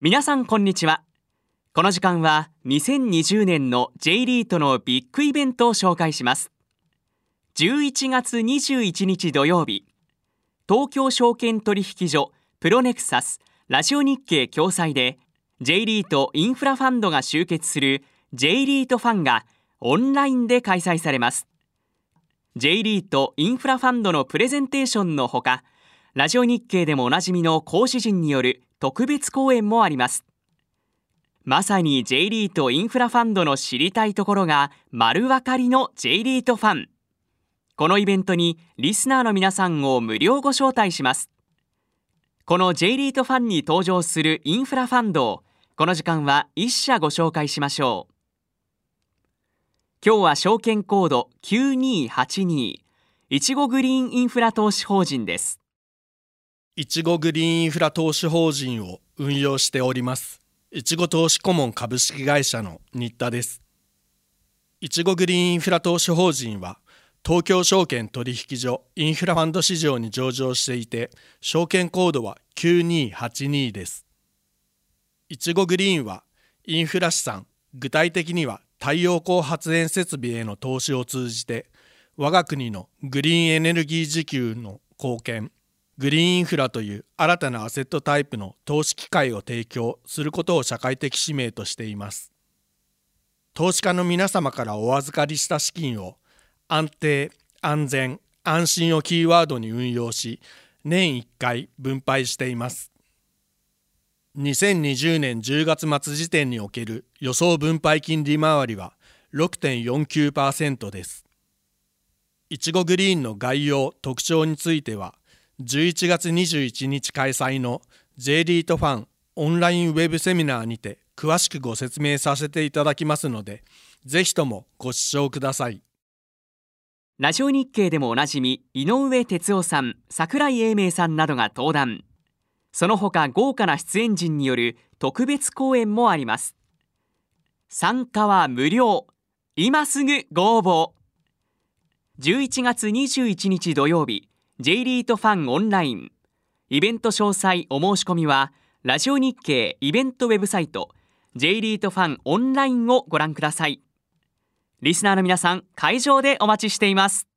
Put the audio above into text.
皆さんこんにちは。この時間は2020年の J リートのビッグイベントを紹介します。11月21日土曜日東京証券取引所プロネクサスラジオ日経共催で J リートインフラファンドが集結する J リートファンがオンラインで開催されます。J リートインフラファンドのプレゼンテーションのほかラジオ日経でもおなじみの講師陣による特別講演もあります。まさに J リートインフラファンドの知りたいところが丸分かりの J リートファン。このイベントにリスナーの皆さんを無料ご招待します。この J リートファンに登場するインフラファンドをこの時間は一社ご紹介しましょう。今日は証券コード9282いちごグリーンインフラ投資法人です。いちごグリーンインフラ投資法人を運用しております。いちご投資顧問株式会社の新田です。いちごグリーンインフラ投資法人は東京証券取引所インフラファンド市場に上場していて証券コードは9282です。いちごグリーンはインフラ資産具体的には太陽光発電設備への投資を通じて我が国のグリーンエネルギー自給の貢献グリーンインフラという新たなアセットタイプの投資機会を提供することを社会的使命としています。投資家の皆様からお預かりした資金を安定安全安心をキーワードに運用し年1回分配しています。2020年10月末時点における予想分配金利回りは6.49%です。いちごグリーンの概要特徴については11月21日開催の J リートファンオンラインウェブセミナーにて詳しくご説明させていただきますのでぜひともご視聴ください。ラジオ日経でもおなじみ井上哲夫さん櫻井英明さんなどが登壇。その他豪華な出演陣による特別講演もあります。参加は無料。今すぐご応募。11月21日土曜日。J リートファンオンライン。イベント詳細お申し込みはラジオ日経イベントウェブサイト J リートファンオンラインをご覧ください。リスナーの皆さん会場でお待ちしています。